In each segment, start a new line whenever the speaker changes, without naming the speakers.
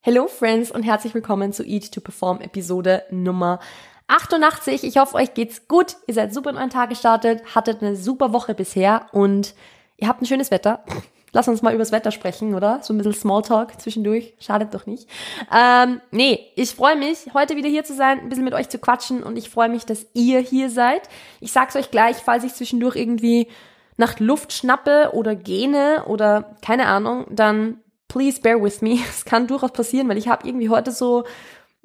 Hello Friends und herzlich willkommen zu Eat to Perform Episode Nummer 88. Ich hoffe, euch geht's gut. Ihr seid super in euren Tag gestartet, hattet eine super Woche bisher und ihr habt ein schönes Wetter. Lass uns mal übers Wetter sprechen, oder? So ein bisschen Smalltalk zwischendurch. Schadet doch nicht. Ähm, nee, ich freue mich, heute wieder hier zu sein, ein bisschen mit euch zu quatschen und ich freue mich, dass ihr hier seid. Ich sag's euch gleich, falls ich zwischendurch irgendwie nach Luft schnappe oder gähne oder keine Ahnung, dann please bear with me. Es kann durchaus passieren, weil ich habe irgendwie heute so,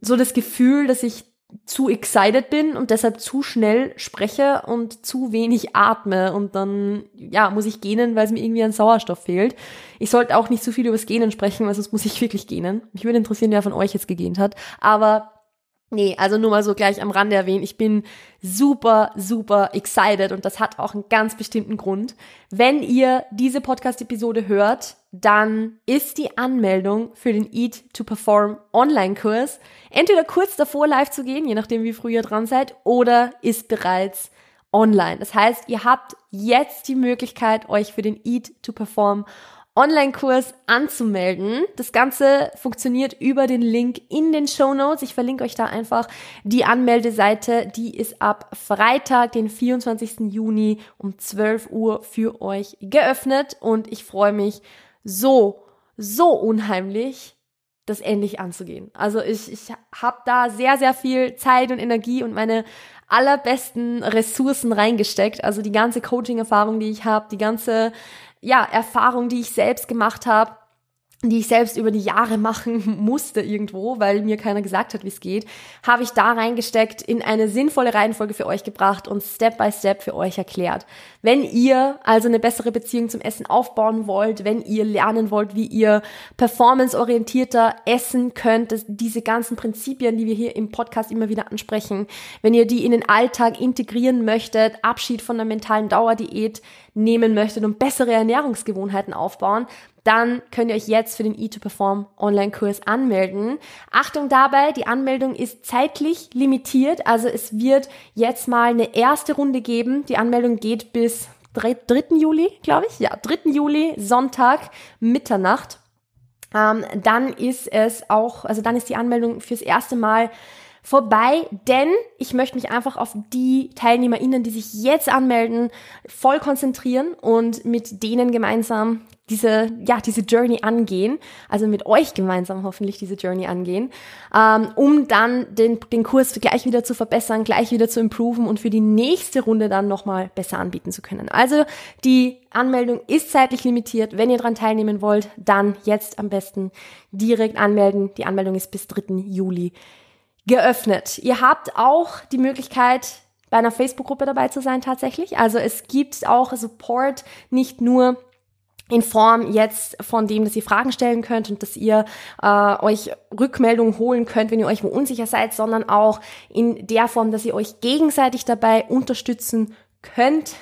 so das Gefühl, dass ich zu excited bin und deshalb zu schnell spreche und zu wenig atme und dann, ja, muss ich gähnen, weil es mir irgendwie an Sauerstoff fehlt. Ich sollte auch nicht zu viel über das Gähnen sprechen, weil sonst muss ich wirklich gähnen. Mich würde interessieren, wer von euch jetzt gegähnt hat. Aber Nee, also nur mal so gleich am Rande erwähnen. Ich bin super, super excited und das hat auch einen ganz bestimmten Grund. Wenn ihr diese Podcast-Episode hört, dann ist die Anmeldung für den Eat to Perform Online-Kurs entweder kurz davor live zu gehen, je nachdem wie früh ihr dran seid, oder ist bereits online. Das heißt, ihr habt jetzt die Möglichkeit, euch für den Eat to Perform Online-Kurs anzumelden. Das Ganze funktioniert über den Link in den Show Notes. Ich verlinke euch da einfach die Anmeldeseite. Die ist ab Freitag, den 24. Juni um 12 Uhr für euch geöffnet und ich freue mich so, so unheimlich, das endlich anzugehen. Also ich, ich habe da sehr, sehr viel Zeit und Energie und meine allerbesten Ressourcen reingesteckt. Also die ganze Coaching-Erfahrung, die ich habe, die ganze ja, Erfahrung, die ich selbst gemacht habe, die ich selbst über die Jahre machen musste irgendwo, weil mir keiner gesagt hat, wie es geht, habe ich da reingesteckt, in eine sinnvolle Reihenfolge für euch gebracht und Step by Step für euch erklärt. Wenn ihr also eine bessere Beziehung zum Essen aufbauen wollt, wenn ihr lernen wollt, wie ihr performanceorientierter essen könnt, diese ganzen Prinzipien, die wir hier im Podcast immer wieder ansprechen, wenn ihr die in den Alltag integrieren möchtet, Abschied von der mentalen Dauerdiät nehmen möchtet und bessere Ernährungsgewohnheiten aufbauen, dann könnt ihr euch jetzt für den E2Perform Online-Kurs anmelden. Achtung dabei, die Anmeldung ist zeitlich limitiert, also es wird jetzt mal eine erste Runde geben. Die Anmeldung geht bis 3. Juli, glaube ich. Ja, 3. Juli, Sonntag, Mitternacht. Ähm, dann ist es auch, also dann ist die Anmeldung fürs erste Mal vorbei, denn ich möchte mich einfach auf die TeilnehmerInnen, die sich jetzt anmelden, voll konzentrieren und mit denen gemeinsam diese, ja, diese Journey angehen, also mit euch gemeinsam hoffentlich diese Journey angehen, ähm, um dann den, den Kurs gleich wieder zu verbessern, gleich wieder zu improven und für die nächste Runde dann nochmal besser anbieten zu können. Also die Anmeldung ist zeitlich limitiert. Wenn ihr daran teilnehmen wollt, dann jetzt am besten direkt anmelden. Die Anmeldung ist bis 3. Juli geöffnet. Ihr habt auch die Möglichkeit, bei einer Facebook-Gruppe dabei zu sein tatsächlich. Also es gibt auch Support, nicht nur in Form jetzt von dem, dass ihr Fragen stellen könnt und dass ihr äh, euch Rückmeldungen holen könnt, wenn ihr euch wo unsicher seid, sondern auch in der Form, dass ihr euch gegenseitig dabei unterstützen könnt,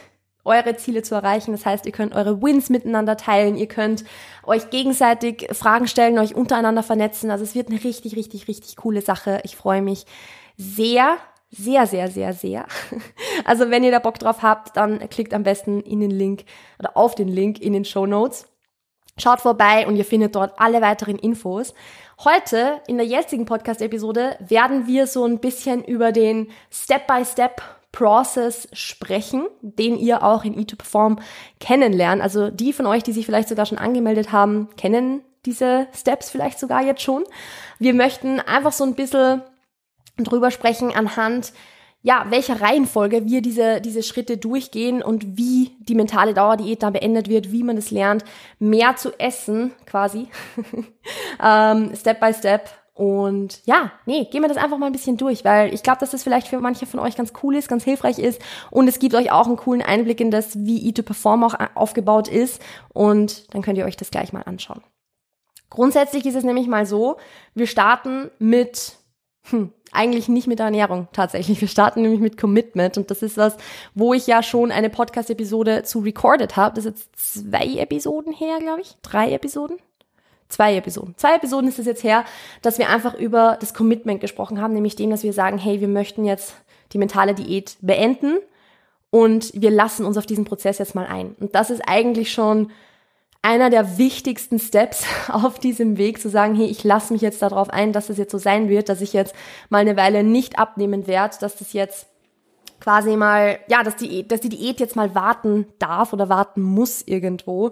eure Ziele zu erreichen. Das heißt, ihr könnt eure Wins miteinander teilen, ihr könnt euch gegenseitig Fragen stellen, euch untereinander vernetzen. Also es wird eine richtig, richtig, richtig coole Sache. Ich freue mich sehr, sehr, sehr, sehr, sehr. Also wenn ihr da Bock drauf habt, dann klickt am besten in den Link oder auf den Link in den Show Notes. Schaut vorbei und ihr findet dort alle weiteren Infos. Heute in der jetzigen Podcast-Episode werden wir so ein bisschen über den Step-by-Step Process sprechen, den ihr auch in E2Perform kennenlernt. Also die von euch, die sich vielleicht sogar schon angemeldet haben, kennen diese Steps vielleicht sogar jetzt schon. Wir möchten einfach so ein bisschen drüber sprechen anhand ja, welcher Reihenfolge wir diese, diese Schritte durchgehen und wie die mentale Dauerdiät dann beendet wird, wie man es lernt, mehr zu essen, quasi, ähm, Step by Step. Und ja, nee, gehen wir das einfach mal ein bisschen durch, weil ich glaube, dass das vielleicht für manche von euch ganz cool ist, ganz hilfreich ist und es gibt euch auch einen coolen Einblick in das, wie E2Perform auch aufgebaut ist und dann könnt ihr euch das gleich mal anschauen. Grundsätzlich ist es nämlich mal so, wir starten mit hm, eigentlich nicht mit der Ernährung tatsächlich. Wir starten nämlich mit Commitment und das ist was, wo ich ja schon eine Podcast-Episode zu recorded habe. Das ist jetzt zwei Episoden her, glaube ich. Drei Episoden? Zwei Episoden. Zwei Episoden ist es jetzt her, dass wir einfach über das Commitment gesprochen haben, nämlich dem, dass wir sagen, hey, wir möchten jetzt die mentale Diät beenden und wir lassen uns auf diesen Prozess jetzt mal ein. Und das ist eigentlich schon einer der wichtigsten Steps auf diesem Weg zu sagen, hey, ich lasse mich jetzt darauf ein, dass es jetzt so sein wird, dass ich jetzt mal eine Weile nicht abnehmen werde, dass das jetzt quasi mal, ja, dass die, dass die Diät jetzt mal warten darf oder warten muss irgendwo,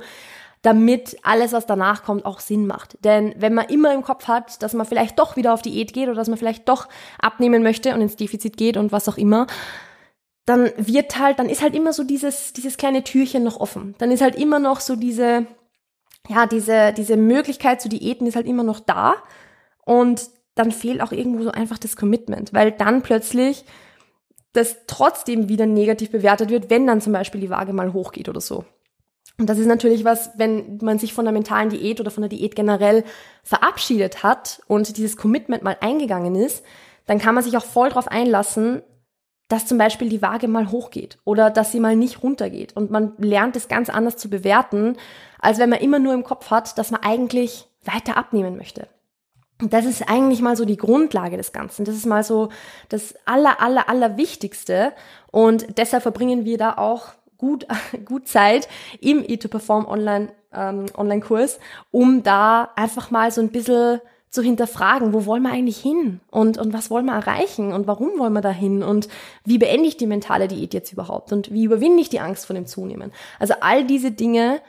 damit alles, was danach kommt, auch Sinn macht. Denn wenn man immer im Kopf hat, dass man vielleicht doch wieder auf Diät geht oder dass man vielleicht doch abnehmen möchte und ins Defizit geht und was auch immer, dann wird halt, dann ist halt immer so dieses, dieses kleine Türchen noch offen. Dann ist halt immer noch so diese, ja, diese, diese Möglichkeit zu Diäten ist halt immer noch da und dann fehlt auch irgendwo so einfach das Commitment, weil dann plötzlich das trotzdem wieder negativ bewertet wird, wenn dann zum Beispiel die Waage mal hochgeht oder so. Und das ist natürlich was, wenn man sich von der mentalen Diät oder von der Diät generell verabschiedet hat und dieses Commitment mal eingegangen ist, dann kann man sich auch voll drauf einlassen, dass zum Beispiel die Waage mal hochgeht oder dass sie mal nicht runtergeht. Und man lernt es ganz anders zu bewerten, als wenn man immer nur im Kopf hat, dass man eigentlich weiter abnehmen möchte. Und das ist eigentlich mal so die Grundlage des Ganzen. Das ist mal so das aller, aller, aller Wichtigste. Und deshalb verbringen wir da auch gut, gut Zeit im E2Perform Online, ähm, Online-Kurs, um da einfach mal so ein bisschen zu hinterfragen, wo wollen wir eigentlich hin und, und was wollen wir erreichen und warum wollen wir da hin und wie beende ich die mentale Diät jetzt überhaupt und wie überwinde ich die Angst vor dem Zunehmen. Also all diese Dinge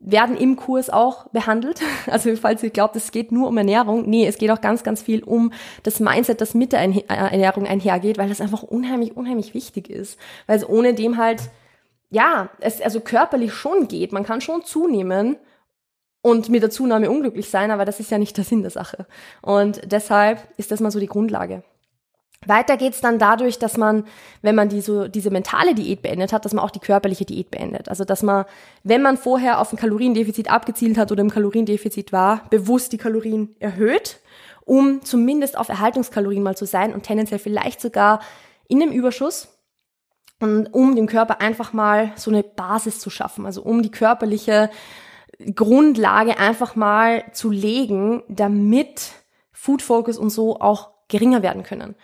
werden im Kurs auch behandelt. Also falls ihr glaubt, es geht nur um Ernährung, nee, es geht auch ganz, ganz viel um das Mindset, das mit der äh, Ernährung einhergeht, weil das einfach unheimlich, unheimlich wichtig ist. Weil es ohne dem halt, ja, es also körperlich schon geht. Man kann schon zunehmen und mit der Zunahme unglücklich sein, aber das ist ja nicht der Sinn der Sache. Und deshalb ist das mal so die Grundlage. Weiter geht's dann dadurch, dass man, wenn man die, so, diese mentale Diät beendet hat, dass man auch die körperliche Diät beendet. Also dass man, wenn man vorher auf ein Kaloriendefizit abgezielt hat oder im Kaloriendefizit war, bewusst die Kalorien erhöht, um zumindest auf Erhaltungskalorien mal zu sein und tendenziell vielleicht sogar in dem Überschuss und um dem Körper einfach mal so eine Basis zu schaffen, also um die körperliche Grundlage einfach mal zu legen, damit Food Focus und so auch geringer werden können.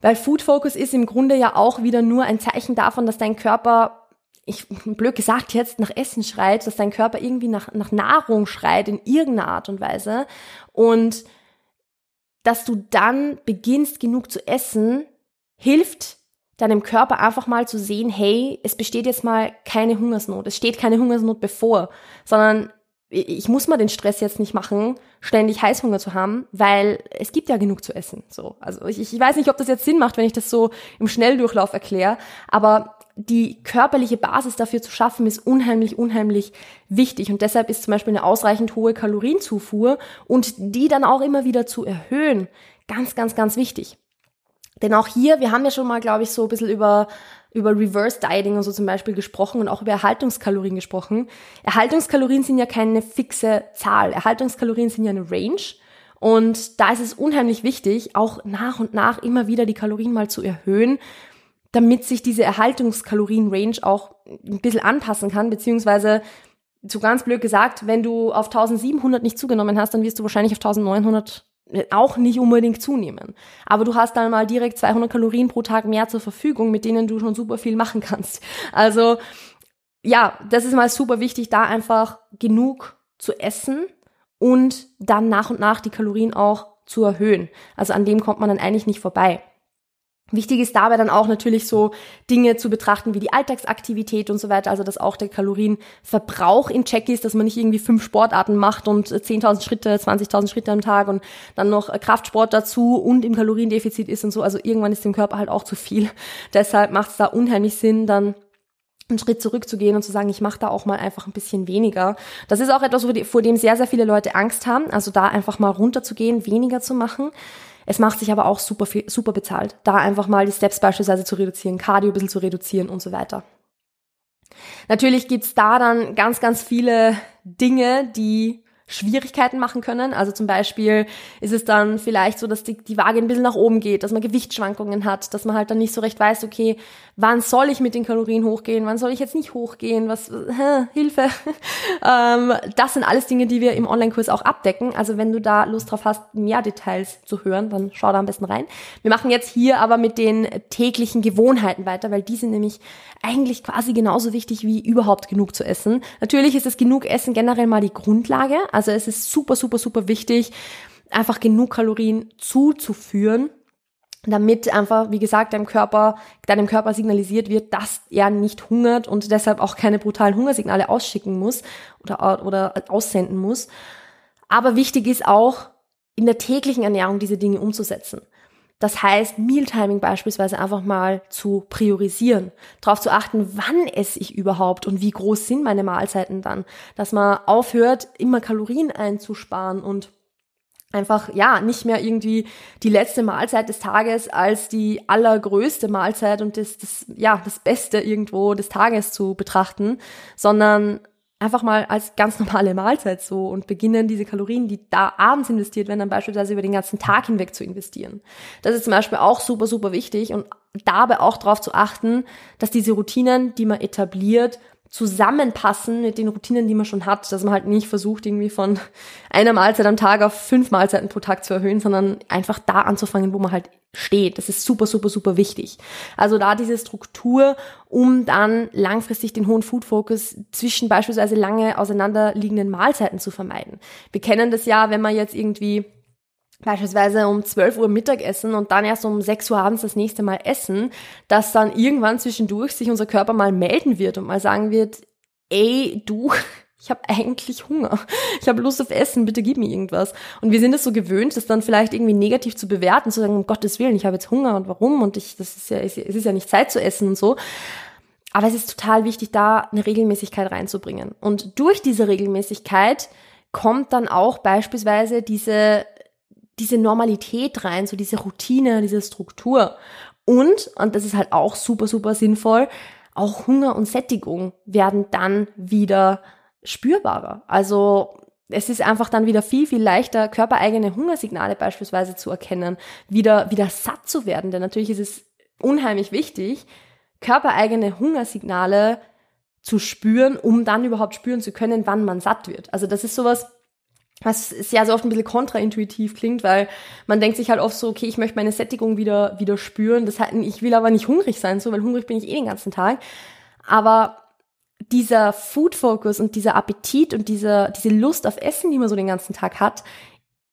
Weil Food Focus ist im Grunde ja auch wieder nur ein Zeichen davon, dass dein Körper, ich blöd gesagt jetzt, nach Essen schreit, dass dein Körper irgendwie nach, nach Nahrung schreit in irgendeiner Art und Weise und dass du dann beginnst genug zu essen, hilft deinem Körper einfach mal zu sehen, hey, es besteht jetzt mal keine Hungersnot, es steht keine Hungersnot bevor, sondern ich muss mal den Stress jetzt nicht machen, ständig Heißhunger zu haben, weil es gibt ja genug zu essen. So, also ich, ich weiß nicht, ob das jetzt Sinn macht, wenn ich das so im Schnelldurchlauf erkläre, aber die körperliche Basis dafür zu schaffen, ist unheimlich, unheimlich wichtig. Und deshalb ist zum Beispiel eine ausreichend hohe Kalorienzufuhr und die dann auch immer wieder zu erhöhen, ganz, ganz, ganz wichtig. Denn auch hier, wir haben ja schon mal, glaube ich, so ein bisschen über, über Reverse Dieting und so zum Beispiel gesprochen und auch über Erhaltungskalorien gesprochen. Erhaltungskalorien sind ja keine fixe Zahl. Erhaltungskalorien sind ja eine Range. Und da ist es unheimlich wichtig, auch nach und nach immer wieder die Kalorien mal zu erhöhen, damit sich diese Erhaltungskalorien-Range auch ein bisschen anpassen kann, beziehungsweise so ganz blöd gesagt, wenn du auf 1700 nicht zugenommen hast, dann wirst du wahrscheinlich auf 1900 auch nicht unbedingt zunehmen. Aber du hast dann mal direkt 200 Kalorien pro Tag mehr zur Verfügung, mit denen du schon super viel machen kannst. Also ja, das ist mal super wichtig, da einfach genug zu essen und dann nach und nach die Kalorien auch zu erhöhen. Also an dem kommt man dann eigentlich nicht vorbei. Wichtig ist dabei dann auch natürlich so Dinge zu betrachten wie die Alltagsaktivität und so weiter, also dass auch der Kalorienverbrauch in Check ist, dass man nicht irgendwie fünf Sportarten macht und 10.000 Schritte, 20.000 Schritte am Tag und dann noch Kraftsport dazu und im Kaloriendefizit ist und so. Also irgendwann ist dem Körper halt auch zu viel. Deshalb macht es da unheimlich Sinn, dann einen Schritt zurückzugehen und zu sagen, ich mache da auch mal einfach ein bisschen weniger. Das ist auch etwas, vor dem sehr, sehr viele Leute Angst haben. Also da einfach mal runterzugehen, weniger zu machen. Es macht sich aber auch super viel, super bezahlt, da einfach mal die Steps beispielsweise zu reduzieren, Cardio ein bisschen zu reduzieren und so weiter. Natürlich gibt's da dann ganz, ganz viele Dinge, die Schwierigkeiten machen können. Also zum Beispiel ist es dann vielleicht so, dass die, die Waage ein bisschen nach oben geht, dass man Gewichtsschwankungen hat, dass man halt dann nicht so recht weiß, okay, wann soll ich mit den Kalorien hochgehen, wann soll ich jetzt nicht hochgehen, was, hä, Hilfe. ähm, das sind alles Dinge, die wir im Online-Kurs auch abdecken. Also wenn du da Lust drauf hast, mehr Details zu hören, dann schau da am besten rein. Wir machen jetzt hier aber mit den täglichen Gewohnheiten weiter, weil die sind nämlich eigentlich quasi genauso wichtig wie überhaupt genug zu essen. Natürlich ist das genug Essen generell mal die Grundlage. Also es ist super, super, super wichtig, einfach genug Kalorien zuzuführen damit einfach, wie gesagt, deinem Körper, deinem Körper signalisiert wird, dass er nicht hungert und deshalb auch keine brutalen Hungersignale ausschicken muss oder, oder aussenden muss. Aber wichtig ist auch, in der täglichen Ernährung diese Dinge umzusetzen. Das heißt, Mealtiming beispielsweise einfach mal zu priorisieren, darauf zu achten, wann esse ich überhaupt und wie groß sind meine Mahlzeiten dann, dass man aufhört, immer Kalorien einzusparen und einfach, ja, nicht mehr irgendwie die letzte Mahlzeit des Tages als die allergrößte Mahlzeit und das, das, ja, das Beste irgendwo des Tages zu betrachten, sondern einfach mal als ganz normale Mahlzeit so und beginnen diese Kalorien, die da abends investiert werden, dann beispielsweise über den ganzen Tag hinweg zu investieren. Das ist zum Beispiel auch super, super wichtig und dabei auch darauf zu achten, dass diese Routinen, die man etabliert, zusammenpassen mit den Routinen, die man schon hat, dass man halt nicht versucht, irgendwie von einer Mahlzeit am Tag auf fünf Mahlzeiten pro Tag zu erhöhen, sondern einfach da anzufangen, wo man halt steht. Das ist super, super, super wichtig. Also da diese Struktur, um dann langfristig den hohen Food Focus zwischen beispielsweise lange auseinanderliegenden Mahlzeiten zu vermeiden. Wir kennen das ja, wenn man jetzt irgendwie beispielsweise um 12 Uhr Mittagessen und dann erst um 6 Uhr abends das nächste Mal essen, dass dann irgendwann zwischendurch sich unser Körper mal melden wird und mal sagen wird, ey, du, ich habe eigentlich Hunger. Ich habe Lust auf Essen, bitte gib mir irgendwas. Und wir sind es so gewöhnt, das dann vielleicht irgendwie negativ zu bewerten, zu sagen, um Gottes Willen, ich habe jetzt Hunger und warum und ich, das ist ja, es ist ja nicht Zeit zu essen und so. Aber es ist total wichtig, da eine Regelmäßigkeit reinzubringen. Und durch diese Regelmäßigkeit kommt dann auch beispielsweise diese diese Normalität rein, so diese Routine, diese Struktur. Und, und das ist halt auch super, super sinnvoll, auch Hunger und Sättigung werden dann wieder spürbarer. Also es ist einfach dann wieder viel, viel leichter, körpereigene Hungersignale beispielsweise zu erkennen, wieder, wieder satt zu werden. Denn natürlich ist es unheimlich wichtig, körpereigene Hungersignale zu spüren, um dann überhaupt spüren zu können, wann man satt wird. Also das ist sowas, was ist ja so oft ein bisschen kontraintuitiv klingt, weil man denkt sich halt oft so, okay, ich möchte meine Sättigung wieder, wieder spüren. Das heißt, ich will aber nicht hungrig sein, so, weil hungrig bin ich eh den ganzen Tag. Aber dieser Food Focus und dieser Appetit und diese, diese Lust auf Essen, die man so den ganzen Tag hat,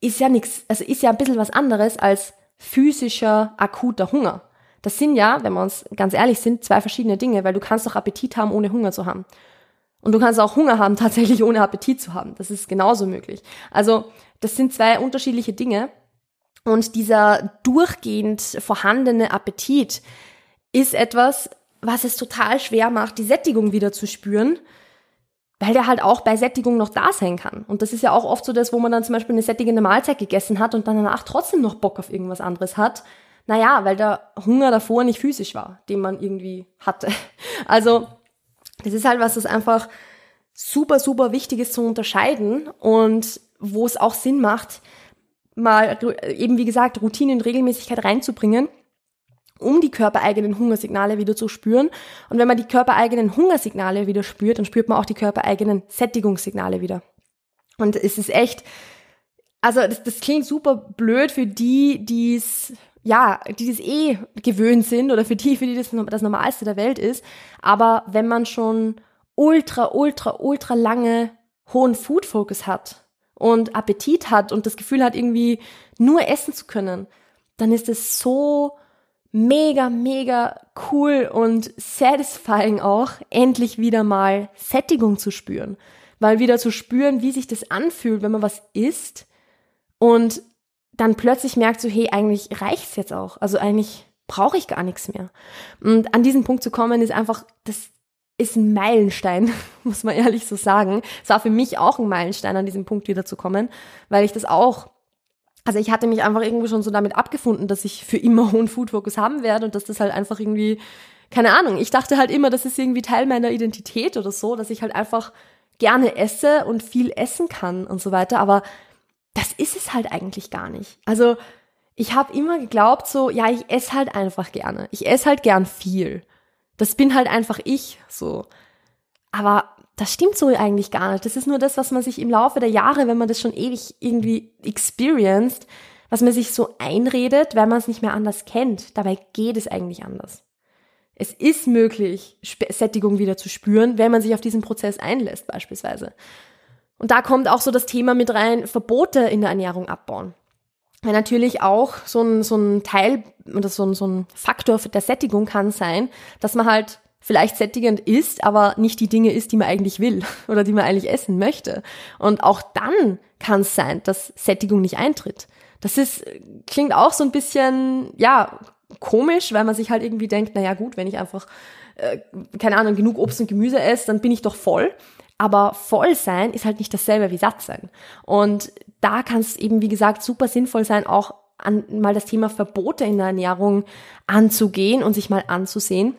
ist ja nichts, also ist ja ein bisschen was anderes als physischer, akuter Hunger. Das sind ja, wenn wir uns ganz ehrlich sind, zwei verschiedene Dinge, weil du kannst doch Appetit haben, ohne Hunger zu haben. Und du kannst auch Hunger haben, tatsächlich ohne Appetit zu haben. Das ist genauso möglich. Also das sind zwei unterschiedliche Dinge. Und dieser durchgehend vorhandene Appetit ist etwas, was es total schwer macht, die Sättigung wieder zu spüren, weil der halt auch bei Sättigung noch da sein kann. Und das ist ja auch oft so das, wo man dann zum Beispiel eine sättigende Mahlzeit gegessen hat und dann danach trotzdem noch Bock auf irgendwas anderes hat. Naja, weil der Hunger davor nicht physisch war, den man irgendwie hatte. Also das ist halt was, das einfach super, super wichtig ist zu unterscheiden und wo es auch Sinn macht, mal eben wie gesagt Routine und Regelmäßigkeit reinzubringen, um die körpereigenen Hungersignale wieder zu spüren. Und wenn man die körpereigenen Hungersignale wieder spürt, dann spürt man auch die körpereigenen Sättigungssignale wieder. Und es ist echt, also das, das klingt super blöd für die, die es ja, die das eh gewöhnt sind oder für die, für die das das Normalste der Welt ist. Aber wenn man schon ultra, ultra, ultra lange hohen Food Focus hat und Appetit hat und das Gefühl hat, irgendwie nur essen zu können, dann ist es so mega, mega cool und satisfying auch, endlich wieder mal Sättigung zu spüren. Weil wieder zu spüren, wie sich das anfühlt, wenn man was isst und dann plötzlich merkt so, hey, eigentlich reicht's jetzt auch. Also eigentlich brauche ich gar nichts mehr. Und an diesen Punkt zu kommen, ist einfach, das ist ein Meilenstein, muss man ehrlich so sagen. Es war für mich auch ein Meilenstein, an diesem Punkt wieder zu kommen, weil ich das auch, also ich hatte mich einfach irgendwie schon so damit abgefunden, dass ich für immer hohen Food Focus haben werde und dass das halt einfach irgendwie, keine Ahnung, ich dachte halt immer, das ist irgendwie Teil meiner Identität oder so, dass ich halt einfach gerne esse und viel essen kann und so weiter, aber das ist es halt eigentlich gar nicht. Also ich habe immer geglaubt, so, ja, ich esse halt einfach gerne. Ich esse halt gern viel. Das bin halt einfach ich, so. Aber das stimmt so eigentlich gar nicht. Das ist nur das, was man sich im Laufe der Jahre, wenn man das schon ewig irgendwie experienced, was man sich so einredet, weil man es nicht mehr anders kennt. Dabei geht es eigentlich anders. Es ist möglich, Sättigung wieder zu spüren, wenn man sich auf diesen Prozess einlässt, beispielsweise. Und da kommt auch so das Thema mit rein, Verbote in der Ernährung abbauen. Weil natürlich auch so ein, so ein Teil oder so ein, so ein Faktor der Sättigung kann sein, dass man halt vielleicht sättigend isst, aber nicht die Dinge isst, die man eigentlich will oder die man eigentlich essen möchte. Und auch dann kann es sein, dass Sättigung nicht eintritt. Das ist, klingt auch so ein bisschen, ja, komisch, weil man sich halt irgendwie denkt, naja gut, wenn ich einfach, äh, keine Ahnung, genug Obst und Gemüse esse, dann bin ich doch voll. Aber voll sein ist halt nicht dasselbe wie satt sein. Und da kann es eben, wie gesagt, super sinnvoll sein, auch an, mal das Thema Verbote in der Ernährung anzugehen und sich mal anzusehen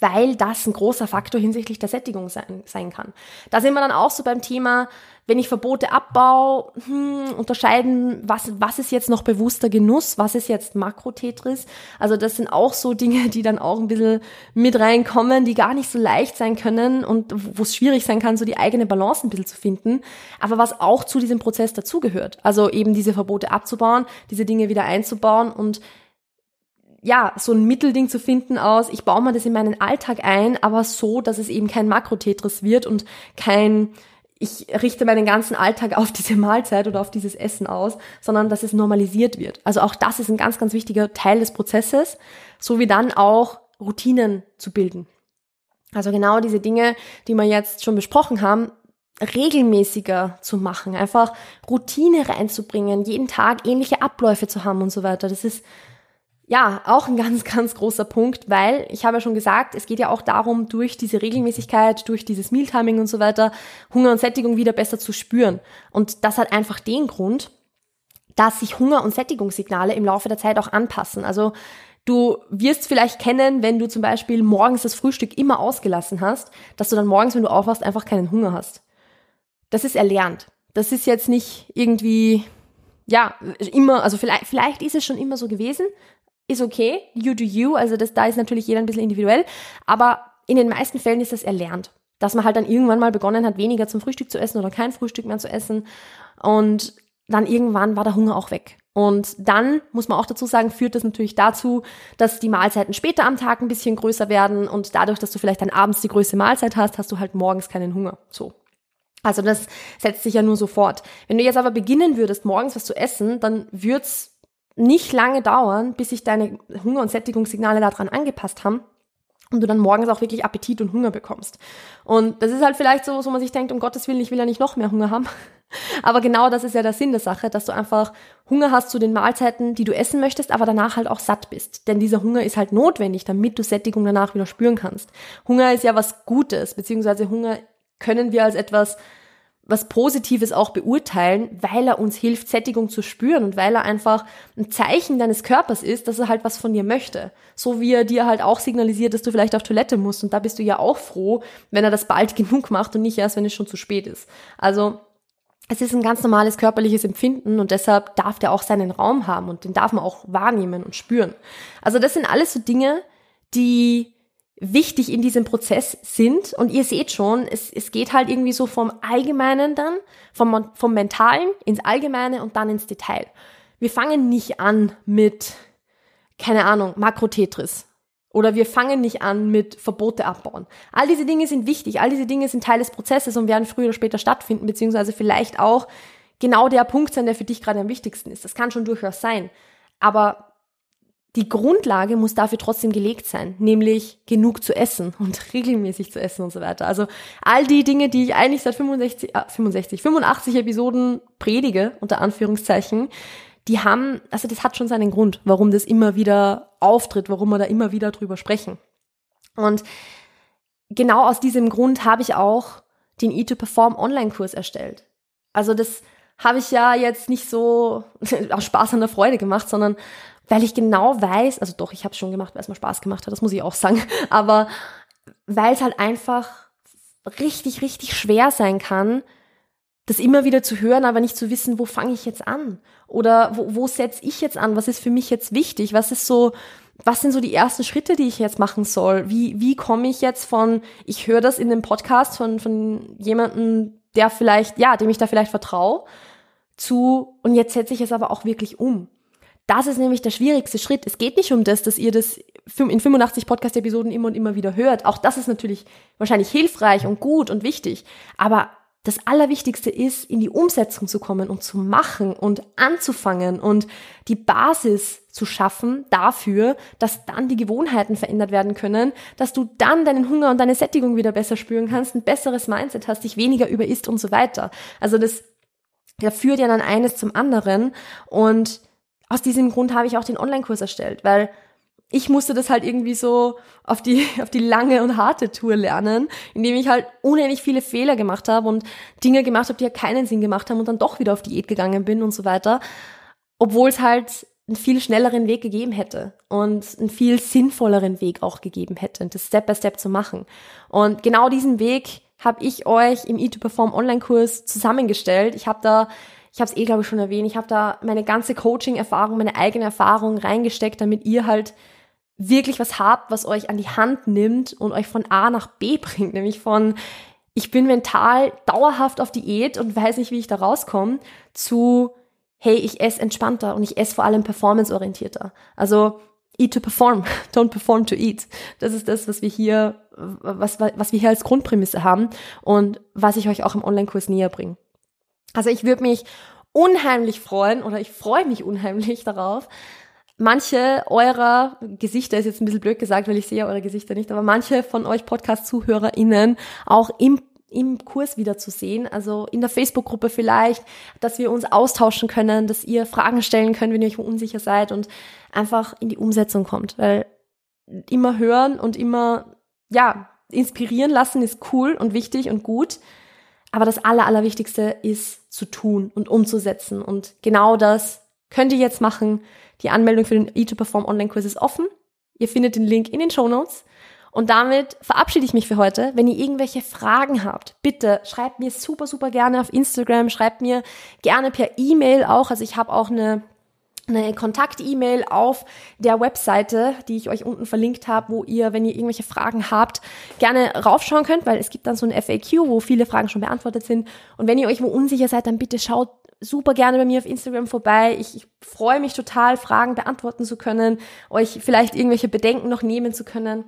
weil das ein großer Faktor hinsichtlich der Sättigung sein, sein kann. Da sind wir dann auch so beim Thema, wenn ich Verbote abbau, hm, unterscheiden, was, was ist jetzt noch bewusster Genuss, was ist jetzt Makrotetris. Also das sind auch so Dinge, die dann auch ein bisschen mit reinkommen, die gar nicht so leicht sein können und wo es schwierig sein kann, so die eigene Balance ein bisschen zu finden. Aber was auch zu diesem Prozess dazugehört. Also eben diese Verbote abzubauen, diese Dinge wieder einzubauen und ja, so ein Mittelding zu finden aus, ich baue mir das in meinen Alltag ein, aber so, dass es eben kein Makrotetris wird und kein, ich richte meinen ganzen Alltag auf diese Mahlzeit oder auf dieses Essen aus, sondern dass es normalisiert wird. Also auch das ist ein ganz, ganz wichtiger Teil des Prozesses, so wie dann auch Routinen zu bilden. Also genau diese Dinge, die wir jetzt schon besprochen haben, regelmäßiger zu machen, einfach Routine reinzubringen, jeden Tag ähnliche Abläufe zu haben und so weiter. Das ist ja, auch ein ganz, ganz großer Punkt, weil ich habe ja schon gesagt, es geht ja auch darum, durch diese Regelmäßigkeit, durch dieses Mealtiming und so weiter, Hunger und Sättigung wieder besser zu spüren. Und das hat einfach den Grund, dass sich Hunger- und Sättigungssignale im Laufe der Zeit auch anpassen. Also du wirst vielleicht kennen, wenn du zum Beispiel morgens das Frühstück immer ausgelassen hast, dass du dann morgens, wenn du aufwachst, einfach keinen Hunger hast. Das ist erlernt. Das ist jetzt nicht irgendwie ja, immer, also vielleicht, vielleicht ist es schon immer so gewesen, ist okay, you do you, also das, da ist natürlich jeder ein bisschen individuell, aber in den meisten Fällen ist das erlernt, dass man halt dann irgendwann mal begonnen hat, weniger zum Frühstück zu essen oder kein Frühstück mehr zu essen und dann irgendwann war der Hunger auch weg. Und dann muss man auch dazu sagen, führt das natürlich dazu, dass die Mahlzeiten später am Tag ein bisschen größer werden und dadurch, dass du vielleicht dann abends die größte Mahlzeit hast, hast du halt morgens keinen Hunger. So. Also das setzt sich ja nur so fort. Wenn du jetzt aber beginnen würdest, morgens was zu essen, dann wird's nicht lange dauern, bis sich deine Hunger- und Sättigungssignale daran angepasst haben und du dann morgens auch wirklich Appetit und Hunger bekommst. Und das ist halt vielleicht so, wo man sich denkt, um Gottes Willen, ich will ja nicht noch mehr Hunger haben. Aber genau das ist ja der Sinn der Sache, dass du einfach Hunger hast zu den Mahlzeiten, die du essen möchtest, aber danach halt auch satt bist. Denn dieser Hunger ist halt notwendig, damit du Sättigung danach wieder spüren kannst. Hunger ist ja was Gutes, beziehungsweise Hunger können wir als etwas was Positives auch beurteilen, weil er uns hilft, Sättigung zu spüren und weil er einfach ein Zeichen deines Körpers ist, dass er halt was von dir möchte. So wie er dir halt auch signalisiert, dass du vielleicht auf Toilette musst und da bist du ja auch froh, wenn er das bald genug macht und nicht erst, wenn es schon zu spät ist. Also es ist ein ganz normales körperliches Empfinden und deshalb darf der auch seinen Raum haben und den darf man auch wahrnehmen und spüren. Also das sind alles so Dinge, die wichtig in diesem Prozess sind. Und ihr seht schon, es, es geht halt irgendwie so vom Allgemeinen dann, vom, vom Mentalen ins Allgemeine und dann ins Detail. Wir fangen nicht an mit, keine Ahnung, Makrotetris. Oder wir fangen nicht an mit Verbote abbauen. All diese Dinge sind wichtig, all diese Dinge sind Teil des Prozesses und werden früher oder später stattfinden, beziehungsweise vielleicht auch genau der Punkt sein, der für dich gerade am wichtigsten ist. Das kann schon durchaus sein. Aber die Grundlage muss dafür trotzdem gelegt sein, nämlich genug zu essen und regelmäßig zu essen und so weiter. Also all die Dinge, die ich eigentlich seit 65, äh, 65, 85 Episoden predige, unter Anführungszeichen, die haben, also das hat schon seinen Grund, warum das immer wieder auftritt, warum wir da immer wieder drüber sprechen. Und genau aus diesem Grund habe ich auch den E2Perform Online-Kurs erstellt. Also das habe ich ja jetzt nicht so aus Spaß an der Freude gemacht, sondern weil ich genau weiß, also doch, ich habe es schon gemacht, weil es mir Spaß gemacht hat, das muss ich auch sagen, aber weil es halt einfach richtig, richtig schwer sein kann, das immer wieder zu hören, aber nicht zu wissen, wo fange ich jetzt an? Oder wo, wo setze ich jetzt an? Was ist für mich jetzt wichtig? Was ist so, was sind so die ersten Schritte, die ich jetzt machen soll? Wie, wie komme ich jetzt von, ich höre das in dem Podcast von, von jemandem, der vielleicht, ja, dem ich da vielleicht vertraue, zu, und jetzt setze ich es aber auch wirklich um. Das ist nämlich der schwierigste Schritt. Es geht nicht um das, dass ihr das in 85 Podcast-Episoden immer und immer wieder hört. Auch das ist natürlich wahrscheinlich hilfreich und gut und wichtig. Aber das Allerwichtigste ist, in die Umsetzung zu kommen und zu machen und anzufangen und die Basis zu schaffen dafür, dass dann die Gewohnheiten verändert werden können, dass du dann deinen Hunger und deine Sättigung wieder besser spüren kannst, ein besseres Mindset hast, dich weniger überisst und so weiter. Also das, da führt ja dann eines zum anderen und aus diesem Grund habe ich auch den Online-Kurs erstellt, weil ich musste das halt irgendwie so auf die, auf die lange und harte Tour lernen, indem ich halt unendlich viele Fehler gemacht habe und Dinge gemacht habe, die ja keinen Sinn gemacht haben und dann doch wieder auf Diät gegangen bin und so weiter. Obwohl es halt einen viel schnelleren Weg gegeben hätte und einen viel sinnvolleren Weg auch gegeben hätte, das Step by Step zu machen. Und genau diesen Weg habe ich euch im E2Perform Online-Kurs zusammengestellt. Ich habe da ich habe es eh, glaube ich, schon erwähnt, ich habe da meine ganze Coaching-Erfahrung, meine eigene Erfahrung reingesteckt, damit ihr halt wirklich was habt, was euch an die Hand nimmt und euch von A nach B bringt, nämlich von ich bin mental dauerhaft auf Diät und weiß nicht, wie ich da rauskomme, zu hey, ich esse entspannter und ich esse vor allem performanceorientierter. Also eat to perform, don't perform to eat. Das ist das, was wir hier, was, was wir hier als Grundprämisse haben und was ich euch auch im Online-Kurs näher bringe. Also ich würde mich unheimlich freuen oder ich freue mich unheimlich darauf, manche eurer Gesichter ist jetzt ein bisschen blöd gesagt, weil ich sehe eure Gesichter nicht, aber manche von euch Podcast-ZuhörerInnen auch im im Kurs wieder zu sehen, also in der Facebook-Gruppe vielleicht, dass wir uns austauschen können, dass ihr Fragen stellen könnt, wenn ihr euch unsicher seid und einfach in die Umsetzung kommt, weil immer hören und immer, ja, inspirieren lassen ist cool und wichtig und gut, aber das Aller, Allerwichtigste ist zu tun und umzusetzen und genau das könnt ihr jetzt machen, die Anmeldung für den E2Perform Online-Kurs ist offen. Ihr findet den Link in den Show Notes. Und damit verabschiede ich mich für heute. Wenn ihr irgendwelche Fragen habt, bitte schreibt mir super, super gerne auf Instagram, schreibt mir gerne per E-Mail auch. Also ich habe auch eine, eine Kontakt-E-Mail auf der Webseite, die ich euch unten verlinkt habe, wo ihr, wenn ihr irgendwelche Fragen habt, gerne raufschauen könnt, weil es gibt dann so ein FAQ, wo viele Fragen schon beantwortet sind. Und wenn ihr euch wo unsicher seid, dann bitte schaut super gerne bei mir auf Instagram vorbei. Ich, ich freue mich total, Fragen beantworten zu können, euch vielleicht irgendwelche Bedenken noch nehmen zu können.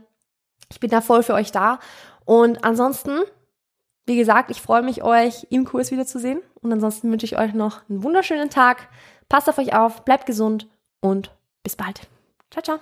Ich bin da voll für euch da. Und ansonsten, wie gesagt, ich freue mich, euch im Kurs wiederzusehen. Und ansonsten wünsche ich euch noch einen wunderschönen Tag. Passt auf euch auf, bleibt gesund und bis bald. Ciao, ciao.